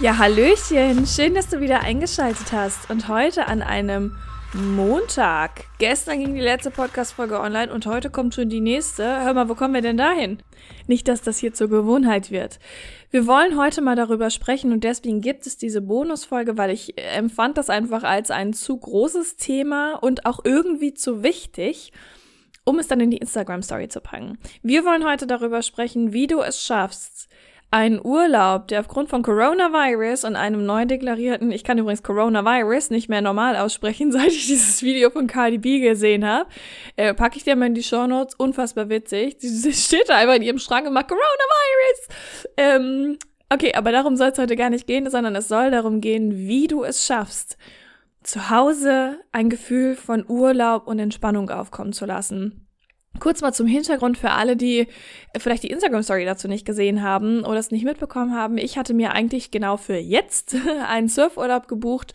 Ja, Hallöchen, schön, dass du wieder eingeschaltet hast und heute an einem Montag. Gestern ging die letzte Podcast-Folge online und heute kommt schon die nächste. Hör mal, wo kommen wir denn dahin? Nicht, dass das hier zur Gewohnheit wird. Wir wollen heute mal darüber sprechen und deswegen gibt es diese Bonusfolge, weil ich empfand das einfach als ein zu großes Thema und auch irgendwie zu wichtig um es dann in die Instagram-Story zu packen. Wir wollen heute darüber sprechen, wie du es schaffst, ein Urlaub, der aufgrund von Coronavirus und einem neu deklarierten, ich kann übrigens Coronavirus nicht mehr normal aussprechen, seit ich dieses Video von Cardi B gesehen habe, äh, packe ich dir mal in die Show Notes. Unfassbar witzig. Sie steht da einfach in ihrem Schrank und macht Coronavirus. Ähm, okay, aber darum soll es heute gar nicht gehen, sondern es soll darum gehen, wie du es schaffst, zu Hause ein Gefühl von Urlaub und Entspannung aufkommen zu lassen. Kurz mal zum Hintergrund für alle, die vielleicht die Instagram-Story dazu nicht gesehen haben oder es nicht mitbekommen haben. Ich hatte mir eigentlich genau für jetzt einen Surfurlaub gebucht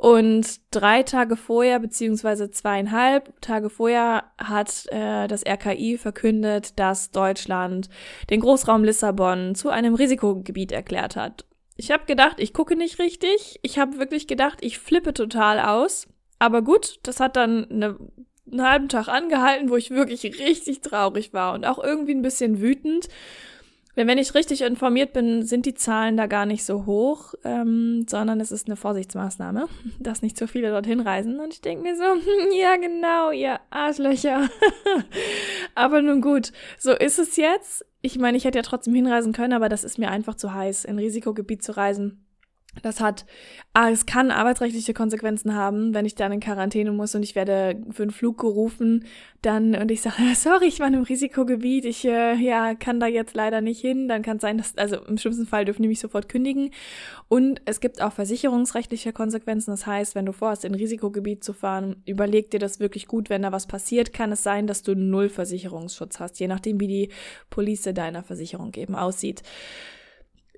und drei Tage vorher, beziehungsweise zweieinhalb Tage vorher, hat äh, das RKI verkündet, dass Deutschland den Großraum Lissabon zu einem Risikogebiet erklärt hat. Ich habe gedacht, ich gucke nicht richtig. Ich habe wirklich gedacht, ich flippe total aus. Aber gut, das hat dann eine einen halben Tag angehalten, wo ich wirklich richtig traurig war und auch irgendwie ein bisschen wütend. Denn wenn ich richtig informiert bin, sind die Zahlen da gar nicht so hoch, ähm, sondern es ist eine Vorsichtsmaßnahme, dass nicht so viele dorthin reisen. Und ich denke mir so, ja genau, ihr Arschlöcher. aber nun gut, so ist es jetzt. Ich meine, ich hätte ja trotzdem hinreisen können, aber das ist mir einfach zu heiß, in Risikogebiet zu reisen. Das hat, ah, es kann arbeitsrechtliche Konsequenzen haben, wenn ich dann in Quarantäne muss und ich werde für einen Flug gerufen, dann und ich sage, sorry, ich war einem Risikogebiet, ich äh, ja kann da jetzt leider nicht hin, dann kann es sein, dass also im schlimmsten Fall dürfen die mich sofort kündigen. Und es gibt auch versicherungsrechtliche Konsequenzen. Das heißt, wenn du vorhast, in Risikogebiet zu fahren, überleg dir das wirklich gut, wenn da was passiert, kann es sein, dass du null Versicherungsschutz hast, je nachdem wie die Police deiner Versicherung eben aussieht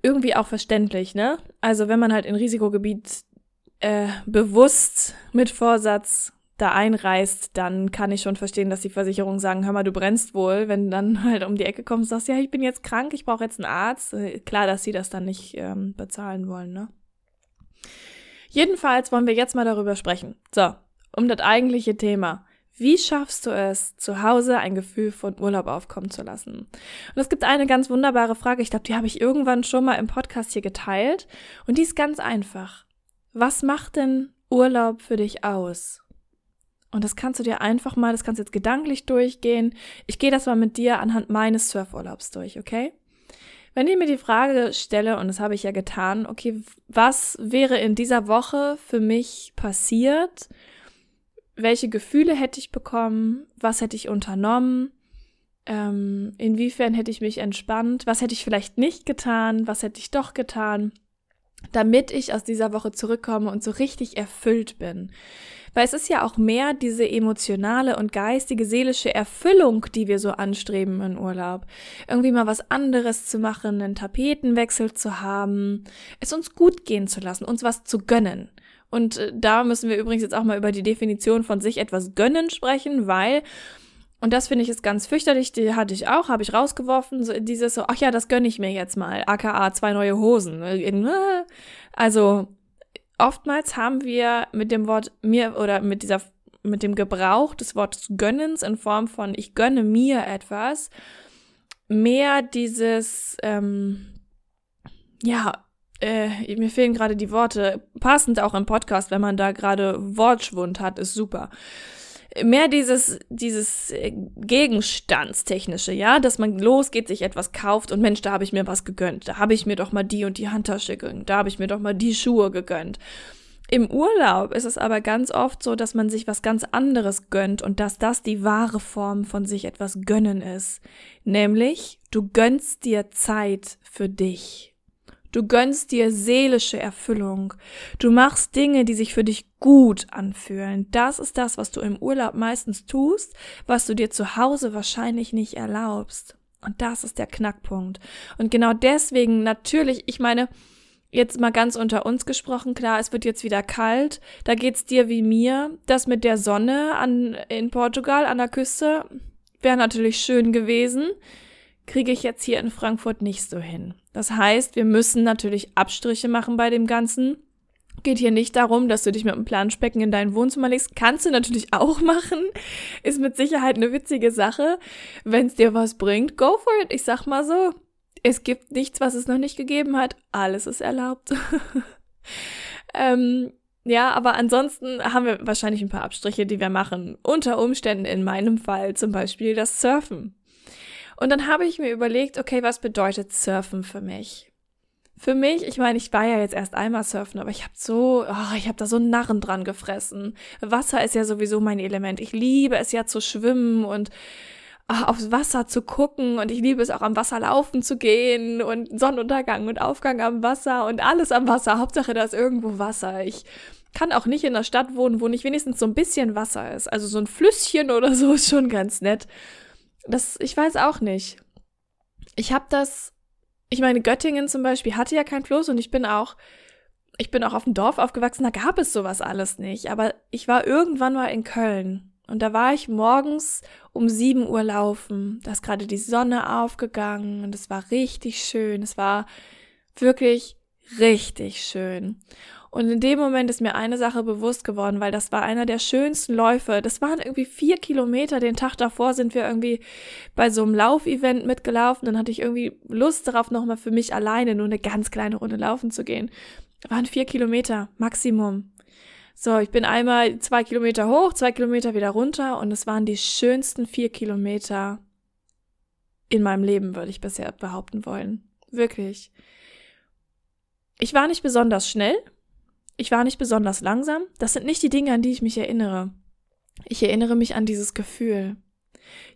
irgendwie auch verständlich, ne? Also wenn man halt in Risikogebiet äh, bewusst mit Vorsatz da einreist, dann kann ich schon verstehen, dass die Versicherungen sagen, hör mal, du brennst wohl, wenn du dann halt um die Ecke kommst und sagst, ja, ich bin jetzt krank, ich brauche jetzt einen Arzt. Äh, klar, dass sie das dann nicht ähm, bezahlen wollen, ne? Jedenfalls wollen wir jetzt mal darüber sprechen. So, um das eigentliche Thema. Wie schaffst du es, zu Hause ein Gefühl von Urlaub aufkommen zu lassen? Und es gibt eine ganz wunderbare Frage, ich glaube, die habe ich irgendwann schon mal im Podcast hier geteilt. Und die ist ganz einfach. Was macht denn Urlaub für dich aus? Und das kannst du dir einfach mal, das kannst du jetzt gedanklich durchgehen. Ich gehe das mal mit dir anhand meines Surfurlaubs durch, okay? Wenn ich mir die Frage stelle, und das habe ich ja getan, okay, was wäre in dieser Woche für mich passiert, welche Gefühle hätte ich bekommen, was hätte ich unternommen, ähm, inwiefern hätte ich mich entspannt, was hätte ich vielleicht nicht getan, was hätte ich doch getan, damit ich aus dieser Woche zurückkomme und so richtig erfüllt bin. Weil es ist ja auch mehr diese emotionale und geistige, seelische Erfüllung, die wir so anstreben in Urlaub. Irgendwie mal was anderes zu machen, einen Tapetenwechsel zu haben, es uns gut gehen zu lassen, uns was zu gönnen. Und äh, da müssen wir übrigens jetzt auch mal über die Definition von sich etwas gönnen sprechen, weil und das finde ich ist ganz fürchterlich, die hatte ich auch, habe ich rausgeworfen, so dieses so, ach ja, das gönne ich mir jetzt mal, aka zwei neue Hosen. Also oftmals haben wir mit dem Wort mir oder mit dieser mit dem Gebrauch des Wortes gönnens in Form von ich gönne mir etwas mehr dieses ähm, ja äh, mir fehlen gerade die Worte, passend auch im Podcast, wenn man da gerade Wortschwund hat, ist super. Mehr dieses, dieses äh, Gegenstandstechnische, ja, dass man losgeht, sich etwas kauft und Mensch, da habe ich mir was gegönnt. Da habe ich mir doch mal die und die Handtasche gegönnt. Da habe ich mir doch mal die Schuhe gegönnt. Im Urlaub ist es aber ganz oft so, dass man sich was ganz anderes gönnt und dass das die wahre Form von sich etwas gönnen ist. Nämlich, du gönnst dir Zeit für dich. Du gönnst dir seelische Erfüllung. Du machst Dinge, die sich für dich gut anfühlen. Das ist das, was du im Urlaub meistens tust, was du dir zu Hause wahrscheinlich nicht erlaubst. Und das ist der Knackpunkt. Und genau deswegen natürlich, ich meine, jetzt mal ganz unter uns gesprochen, klar, es wird jetzt wieder kalt. Da geht's dir wie mir. Das mit der Sonne an, in Portugal an der Küste wäre natürlich schön gewesen. Kriege ich jetzt hier in Frankfurt nicht so hin. Das heißt, wir müssen natürlich Abstriche machen bei dem Ganzen. Geht hier nicht darum, dass du dich mit einem Planschbecken in dein Wohnzimmer legst. Kannst du natürlich auch machen. Ist mit Sicherheit eine witzige Sache. Wenn es dir was bringt, go for it. Ich sag mal so. Es gibt nichts, was es noch nicht gegeben hat. Alles ist erlaubt. ähm, ja, aber ansonsten haben wir wahrscheinlich ein paar Abstriche, die wir machen. Unter Umständen in meinem Fall zum Beispiel das Surfen. Und dann habe ich mir überlegt, okay, was bedeutet Surfen für mich? Für mich, ich meine, ich war ja jetzt erst einmal surfen, aber ich habe so, oh, ich habe da so einen Narren dran gefressen. Wasser ist ja sowieso mein Element. Ich liebe es ja zu schwimmen und oh, aufs Wasser zu gucken und ich liebe es auch am Wasser laufen zu gehen und Sonnenuntergang und Aufgang am Wasser und alles am Wasser. Hauptsache, da ist irgendwo Wasser. Ich kann auch nicht in einer Stadt wohnen, wo nicht wenigstens so ein bisschen Wasser ist. Also so ein Flüsschen oder so ist schon ganz nett. Das, ich weiß auch nicht. Ich habe das, ich meine, Göttingen zum Beispiel hatte ja kein Fluss und ich bin auch, ich bin auch auf dem Dorf aufgewachsen, da gab es sowas alles nicht. Aber ich war irgendwann mal in Köln und da war ich morgens um sieben Uhr laufen. Da ist gerade die Sonne aufgegangen und es war richtig schön. Es war wirklich richtig schön. Und in dem Moment ist mir eine Sache bewusst geworden, weil das war einer der schönsten Läufe. Das waren irgendwie vier Kilometer. Den Tag davor sind wir irgendwie bei so einem Laufevent mitgelaufen. Dann hatte ich irgendwie Lust darauf, nochmal für mich alleine nur eine ganz kleine Runde laufen zu gehen. Das waren vier Kilometer Maximum. So, ich bin einmal zwei Kilometer hoch, zwei Kilometer wieder runter und es waren die schönsten vier Kilometer in meinem Leben, würde ich bisher behaupten wollen. Wirklich. Ich war nicht besonders schnell, ich war nicht besonders langsam. Das sind nicht die Dinge, an die ich mich erinnere. Ich erinnere mich an dieses Gefühl.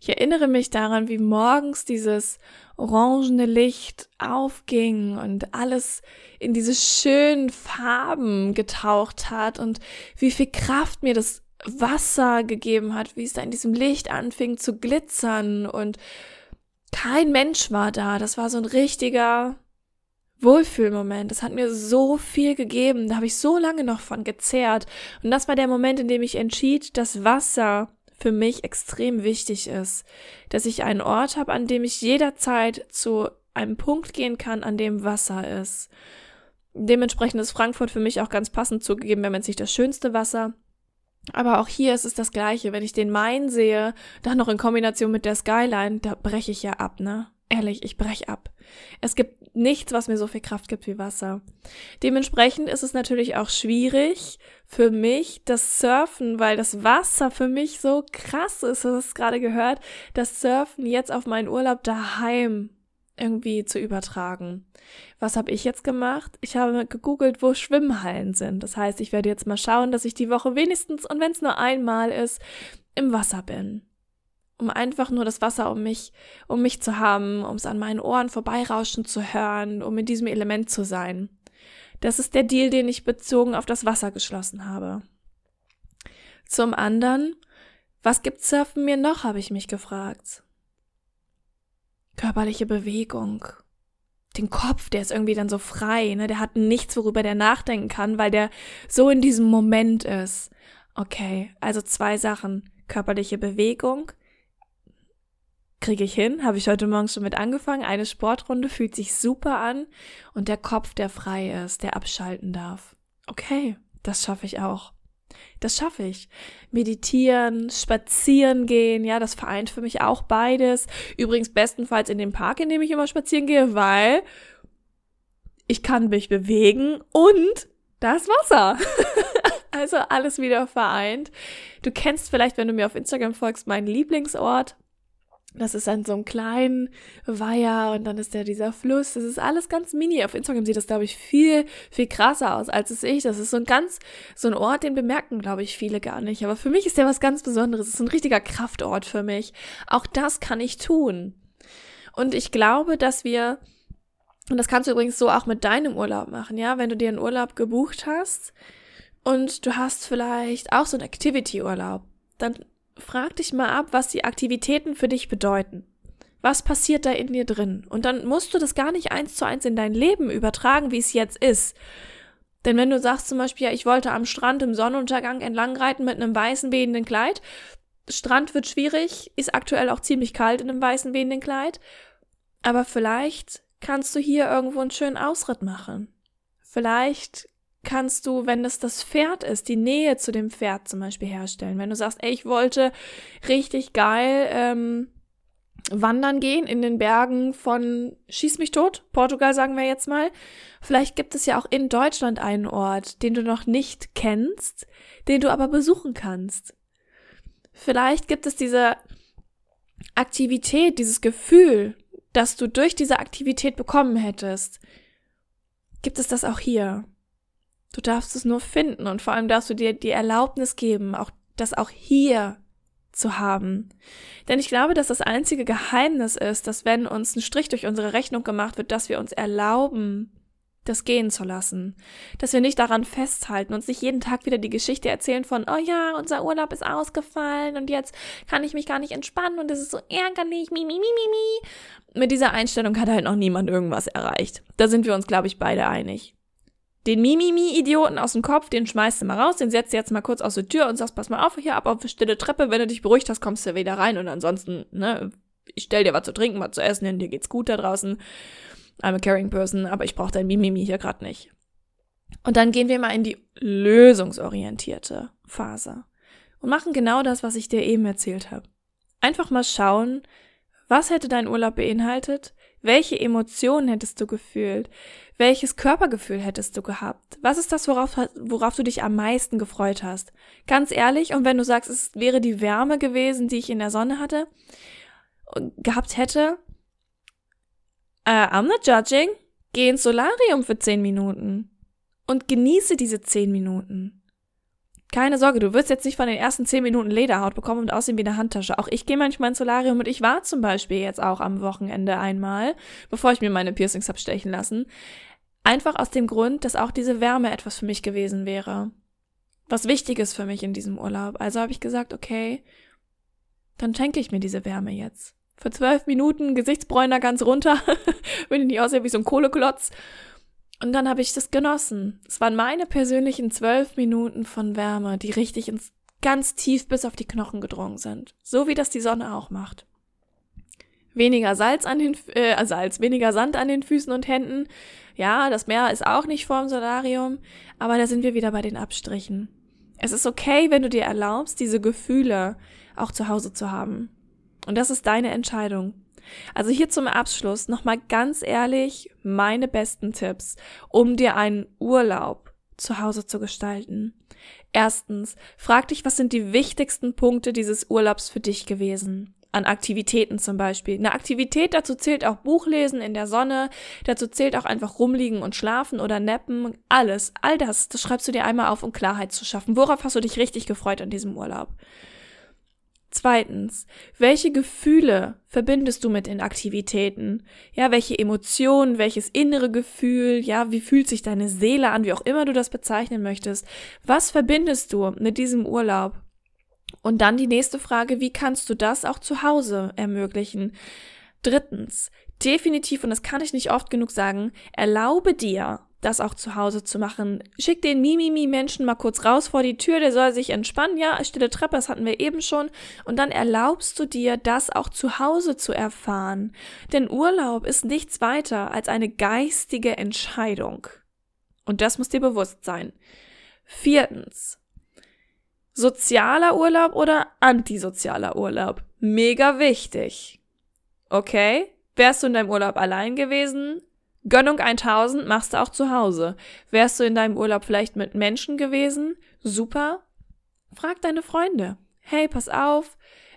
Ich erinnere mich daran, wie morgens dieses orangene Licht aufging und alles in diese schönen Farben getaucht hat und wie viel Kraft mir das Wasser gegeben hat, wie es da in diesem Licht anfing zu glitzern und kein Mensch war da. Das war so ein richtiger Wohlfühlmoment. Das hat mir so viel gegeben. Da habe ich so lange noch von gezehrt. Und das war der Moment, in dem ich entschied, dass Wasser für mich extrem wichtig ist. Dass ich einen Ort habe, an dem ich jederzeit zu einem Punkt gehen kann, an dem Wasser ist. Dementsprechend ist Frankfurt für mich auch ganz passend zugegeben, wenn man sich das schönste Wasser. Aber auch hier ist es das Gleiche. Wenn ich den Main sehe, dann noch in Kombination mit der Skyline, da breche ich ja ab, ne? Ehrlich, ich brech ab. Es gibt nichts, was mir so viel Kraft gibt wie Wasser. Dementsprechend ist es natürlich auch schwierig für mich, das Surfen, weil das Wasser für mich so krass ist, du hast es gerade gehört, das Surfen jetzt auf meinen Urlaub daheim irgendwie zu übertragen. Was habe ich jetzt gemacht? Ich habe gegoogelt, wo Schwimmhallen sind. Das heißt, ich werde jetzt mal schauen, dass ich die Woche wenigstens, und wenn es nur einmal ist, im Wasser bin um einfach nur das Wasser um mich, um mich zu haben, um es an meinen Ohren vorbeirauschen zu hören, um in diesem Element zu sein. Das ist der Deal, den ich bezogen auf das Wasser geschlossen habe. Zum anderen, was gibt Surfen mir noch, habe ich mich gefragt. Körperliche Bewegung. Den Kopf, der ist irgendwie dann so frei, ne? Der hat nichts, worüber der nachdenken kann, weil der so in diesem Moment ist. Okay, also zwei Sachen. Körperliche Bewegung, kriege ich hin, habe ich heute Morgen schon mit angefangen. Eine Sportrunde fühlt sich super an und der Kopf, der frei ist, der abschalten darf. Okay, das schaffe ich auch. Das schaffe ich. Meditieren, spazieren gehen, ja, das vereint für mich auch beides. Übrigens bestenfalls in dem Park, in dem ich immer spazieren gehe, weil ich kann mich bewegen und das Wasser. also alles wieder vereint. Du kennst vielleicht, wenn du mir auf Instagram folgst, meinen Lieblingsort. Das ist an so einem kleinen Weiher und dann ist da dieser Fluss. Das ist alles ganz mini. Auf Instagram sieht das, glaube ich, viel, viel krasser aus, als es ich. Das ist so ein ganz, so ein Ort, den bemerken, glaube ich, viele gar nicht. Aber für mich ist der was ganz Besonderes. Es ist ein richtiger Kraftort für mich. Auch das kann ich tun. Und ich glaube, dass wir Und das kannst du übrigens so auch mit deinem Urlaub machen, ja? Wenn du dir einen Urlaub gebucht hast und du hast vielleicht auch so einen Activity-Urlaub, dann frag dich mal ab, was die Aktivitäten für dich bedeuten. Was passiert da in dir drin? Und dann musst du das gar nicht eins zu eins in dein Leben übertragen, wie es jetzt ist. Denn wenn du sagst zum Beispiel, ja, ich wollte am Strand im Sonnenuntergang entlangreiten mit einem weißen wehenden Kleid, Strand wird schwierig, ist aktuell auch ziemlich kalt in einem weißen wehenden Kleid, aber vielleicht kannst du hier irgendwo einen schönen Ausritt machen. Vielleicht kannst du, wenn es das Pferd ist, die Nähe zu dem Pferd zum Beispiel herstellen. Wenn du sagst, ey, ich wollte richtig geil ähm, wandern gehen in den Bergen von Schieß mich tot, Portugal sagen wir jetzt mal. Vielleicht gibt es ja auch in Deutschland einen Ort, den du noch nicht kennst, den du aber besuchen kannst. Vielleicht gibt es diese Aktivität, dieses Gefühl, das du durch diese Aktivität bekommen hättest. Gibt es das auch hier? Du darfst es nur finden und vor allem darfst du dir die Erlaubnis geben, auch das auch hier zu haben. Denn ich glaube, dass das einzige Geheimnis ist, dass wenn uns ein Strich durch unsere Rechnung gemacht wird, dass wir uns erlauben, das gehen zu lassen. Dass wir nicht daran festhalten, uns nicht jeden Tag wieder die Geschichte erzählen von, oh ja, unser Urlaub ist ausgefallen und jetzt kann ich mich gar nicht entspannen und es ist so ärgerlich, mi, mi, mi, mi, mi. Mit dieser Einstellung hat halt noch niemand irgendwas erreicht. Da sind wir uns, glaube ich, beide einig. Den Mimimi-Idioten aus dem Kopf, den schmeißt du mal raus, den setzt du jetzt mal kurz aus der Tür und sagst, pass mal auf, hier ab auf die stille Treppe, wenn du dich beruhigt hast, kommst du wieder rein und ansonsten, ne, ich stell dir was zu trinken, was zu essen hin, dir geht's gut da draußen. I'm a caring person, aber ich brauche dein Mimimi hier gerade nicht. Und dann gehen wir mal in die lösungsorientierte Phase und machen genau das, was ich dir eben erzählt habe. Einfach mal schauen, was hätte dein Urlaub beinhaltet? Welche Emotionen hättest du gefühlt? Welches Körpergefühl hättest du gehabt? Was ist das, worauf, worauf du dich am meisten gefreut hast? Ganz ehrlich, und wenn du sagst, es wäre die Wärme gewesen, die ich in der Sonne hatte, gehabt hätte, uh, I'm not judging, geh ins Solarium für zehn Minuten und genieße diese zehn Minuten. Keine Sorge, du wirst jetzt nicht von den ersten zehn Minuten Lederhaut bekommen und aussehen wie eine Handtasche. Auch ich gehe manchmal ins Solarium und ich war zum Beispiel jetzt auch am Wochenende einmal, bevor ich mir meine Piercings hab stechen lassen. Einfach aus dem Grund, dass auch diese Wärme etwas für mich gewesen wäre. Was wichtig ist für mich in diesem Urlaub. Also habe ich gesagt, okay, dann schenke ich mir diese Wärme jetzt. Für zwölf Minuten Gesichtsbräuner ganz runter, wenn ich nicht aussehe wie so ein Kohleklotz. Und dann habe ich das genossen. Es waren meine persönlichen zwölf Minuten von Wärme, die richtig ins ganz tief bis auf die Knochen gedrungen sind. So wie das die Sonne auch macht. Weniger Salz an den, äh, Salz, weniger Sand an den Füßen und Händen. Ja, das Meer ist auch nicht vorm Solarium, aber da sind wir wieder bei den Abstrichen. Es ist okay, wenn du dir erlaubst, diese Gefühle auch zu Hause zu haben. Und das ist deine Entscheidung. Also hier zum Abschluss nochmal ganz ehrlich meine besten Tipps, um dir einen Urlaub zu Hause zu gestalten. Erstens, frag dich, was sind die wichtigsten Punkte dieses Urlaubs für dich gewesen? An Aktivitäten zum Beispiel. Eine Aktivität dazu zählt auch Buchlesen in der Sonne, dazu zählt auch einfach rumliegen und schlafen oder nappen. Alles, all das, das schreibst du dir einmal auf, um Klarheit zu schaffen. Worauf hast du dich richtig gefreut an diesem Urlaub? Zweitens, welche Gefühle verbindest du mit den Aktivitäten? Ja, welche Emotionen, welches innere Gefühl, ja, wie fühlt sich deine Seele an, wie auch immer du das bezeichnen möchtest? Was verbindest du mit diesem Urlaub? Und dann die nächste Frage, wie kannst du das auch zu Hause ermöglichen? Drittens, definitiv, und das kann ich nicht oft genug sagen, erlaube dir, das auch zu Hause zu machen. Schick den Mimimi-Menschen mal kurz raus vor die Tür, der soll sich entspannen. Ja, stille Treppe, das hatten wir eben schon. Und dann erlaubst du dir, das auch zu Hause zu erfahren. Denn Urlaub ist nichts weiter als eine geistige Entscheidung. Und das muss dir bewusst sein. Viertens. Sozialer Urlaub oder antisozialer Urlaub? Mega wichtig. Okay? Wärst du in deinem Urlaub allein gewesen? Gönnung 1000 machst du auch zu Hause. Wärst du in deinem Urlaub vielleicht mit Menschen gewesen? Super. Frag deine Freunde. Hey, pass auf,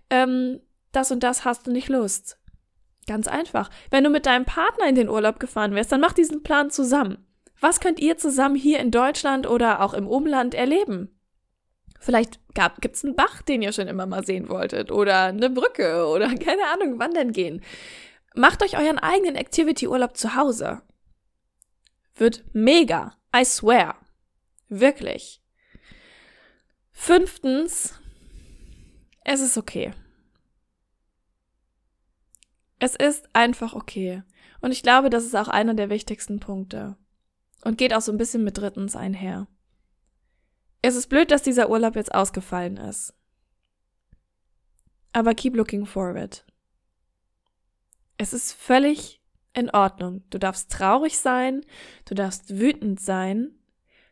ähm, das und das hast du nicht Lust. Ganz einfach. Wenn du mit deinem Partner in den Urlaub gefahren wärst, dann mach diesen Plan zusammen. Was könnt ihr zusammen hier in Deutschland oder auch im Umland erleben? Vielleicht gab, gibt's einen Bach, den ihr schon immer mal sehen wolltet oder eine Brücke oder keine Ahnung, wandern gehen. Macht euch euren eigenen Activity-Urlaub zu Hause. wird mega. I swear. Wirklich. Fünftens, es ist okay. Es ist einfach okay. Und ich glaube, das ist auch einer der wichtigsten Punkte. Und geht auch so ein bisschen mit drittens einher. Es ist blöd, dass dieser Urlaub jetzt ausgefallen ist. Aber keep looking forward. Es ist völlig in Ordnung. Du darfst traurig sein, du darfst wütend sein,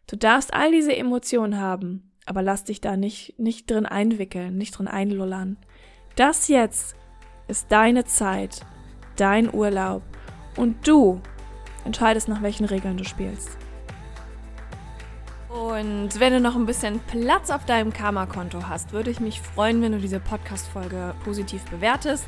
du darfst all diese Emotionen haben, aber lass dich da nicht, nicht drin einwickeln, nicht drin einlullern. Das jetzt ist deine Zeit, dein Urlaub und du entscheidest, nach welchen Regeln du spielst. Und wenn du noch ein bisschen Platz auf deinem Karma-Konto hast, würde ich mich freuen, wenn du diese Podcast-Folge positiv bewertest.